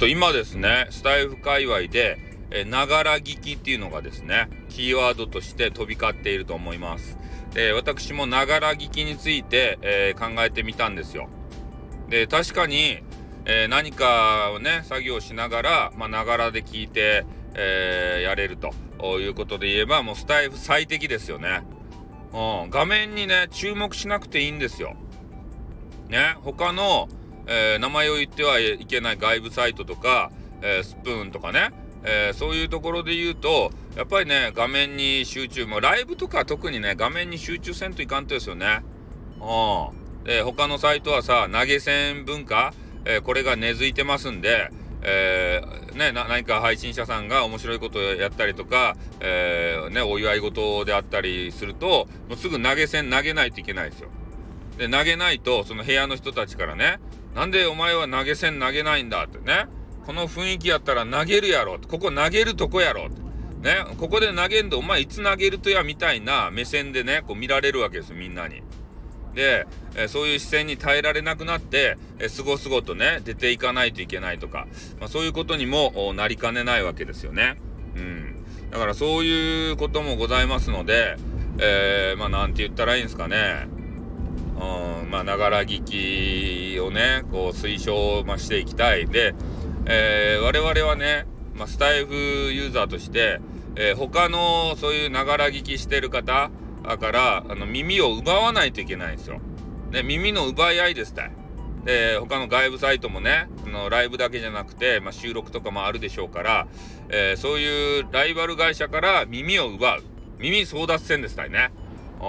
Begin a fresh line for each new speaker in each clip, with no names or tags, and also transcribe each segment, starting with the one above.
と今ですね、スタイフ界隈で、えながら聞きっていうのがですね、キーワードとして飛び交っていると思います。で、私もながら聞きについて、えー、考えてみたんですよ。で、確かに、えー、何かをね、作業しながら、まながらで聞いて、えー、やれるということで言えば、もうスタイフ最適ですよね。うん、画面にね、注目しなくていいんですよ。ね、他の、えー、名前を言ってはいけない外部サイトとか、えー、スプーンとかね、えー、そういうところで言うと、やっぱりね、画面に集中、もうライブとか特にね、画面に集中せんといかんとですよね。うん。で、他のサイトはさ、投げ銭文化、えー、これが根付いてますんで、えー、ね、何か配信者さんが面白いことをやったりとか、えー、ね、お祝い事であったりすると、もうすぐ投げ銭投げないといけないですよ。で、投げないと、その部屋の人たちからね、なんでお前は投げ銭投げないんだってね、この雰囲気やったら投げるやろここ投げるとこやろね、ここで投げんと、お前いつ投げるとやみたいな目線でね、こう見られるわけですみんなに。で、えそういう視線に耐えられなくなって、えすごすごとね、出ていかないといけないとか、まあ、そういうことにもなりかねないわけですよね。うん。だからそういうこともございますので、えー、まあなんて言ったらいいんですかね。うん、まあ、ながら聞きをね、こう推奨、まあ、していきたい。で、えー、我々はね、まあ、スタイフユーザーとして、えー、他のそういうながら聞きしてる方からあの耳を奪わないといけないんですよ。ね、耳の奪い合いですたい。で、他の外部サイトもね、あのライブだけじゃなくて、まあ、収録とかもあるでしょうから、えー、そういうライバル会社から耳を奪う。耳争奪戦ですたいね。う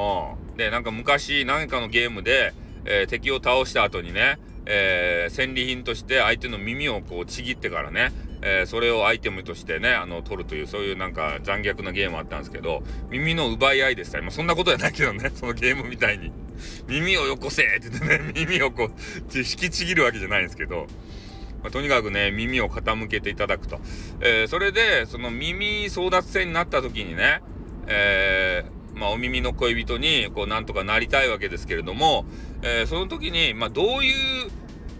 ん。で、なんか昔何かのゲームで、えー、敵を倒した後にね、えー、戦利品として相手の耳をこうちぎってからね、えー、それをアイテムとしてね、あの、取るという、そういうなんか残虐なゲームあったんですけど、耳の奪い合いでした。まあ、そんなことじゃないけどね、そのゲームみたいに。耳をよこせって言ってね、耳をこう、引きちぎるわけじゃないんですけど、まあ、とにかくね、耳を傾けていただくと。えー、それで、その耳争奪戦になった時にね、えー、まあ、お耳の恋人にこうなんとかなりたいわけですけれども、えー、その時に、まあ、どういう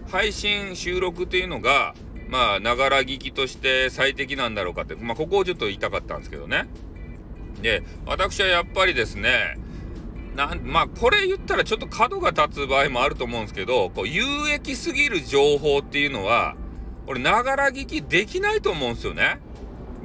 配信収録っていうのがまあながら聞きとして最適なんだろうかって、まあ、ここをちょっと言いたかったんですけどね。で私はやっぱりですねなんまあこれ言ったらちょっと角が立つ場合もあると思うんですけどこう有益すぎる情報っていうのは俺ながら聞きできないと思うんですよね。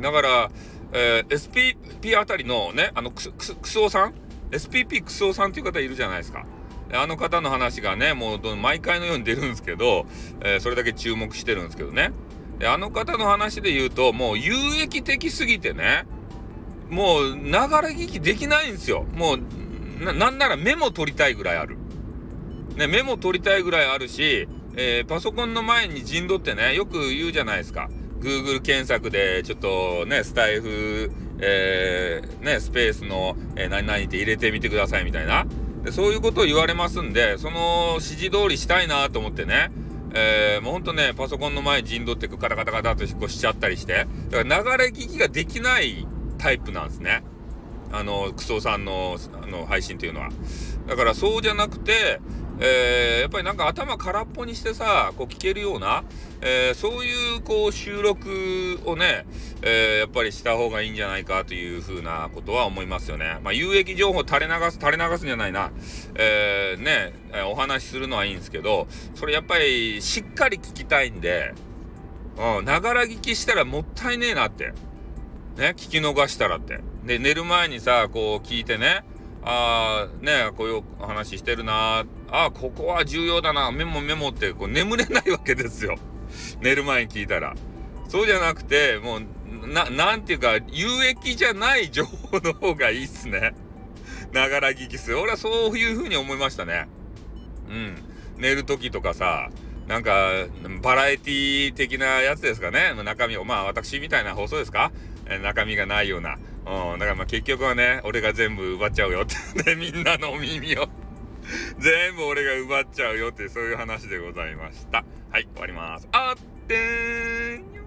だからえー、SPP あたりのね、あのク、ククソさん ?SPP クソさんっていう方いるじゃないですか。あの方の話がね、もう毎回のように出るんですけど、えー、それだけ注目してるんですけどね。で、あの方の話で言うと、もう有益的すぎてね、もう、ながら聞きできないんですよ。もう、な、なんならメモ取りたいぐらいある。ね、メモ取りたいぐらいあるし、えー、パソコンの前に陣取ってね、よく言うじゃないですか。Google 検索でちょっとね、スタイフ、えー、ね、スペースの、えー、何々って入れてみてくださいみたいな。でそういうことを言われますんで、その指示通りしたいなと思ってね、えー、もうほんとね、パソコンの前陣取ってくカタカタカタとこうしちゃったりして、だから流れ聞きができないタイプなんですね。あの、クソさんのあの配信というのは。だからそうじゃなくて、えー、やっぱりなんか頭空っぽにしてさ、こう聞けるような、えー、そういうこう収録をね、えー、やっぱりした方がいいんじゃないかというふうなことは思いますよね。まあ、有益情報垂れ流す、垂れ流すんじゃないな。えー、ね、お話しするのはいいんですけど、それやっぱりしっかり聞きたいんで、うん、ながら聞きしたらもったいねえなって。ね、聞き逃したらって。で、寝る前にさ、こう聞いてね、ああ、ね、こういう話してるなああ、ここは重要だな、メモメモってこう眠れないわけですよ。寝る前に聞いたら。そうじゃなくて、もう、な、なんていうか、有益じゃない情報の方がいいっすね。ながら聞きする。俺はそういう風に思いましたね。うん。寝る時とかさ、なんか、バラエティ的なやつですかね。中身を、まあ私みたいな放送ですか？中身がないような。うん。だからまあ結局はね、俺が全部奪っちゃうよって、みんなの耳を 全部俺が奪っちゃうよってそういう話でございました。はい、終わります。あってーん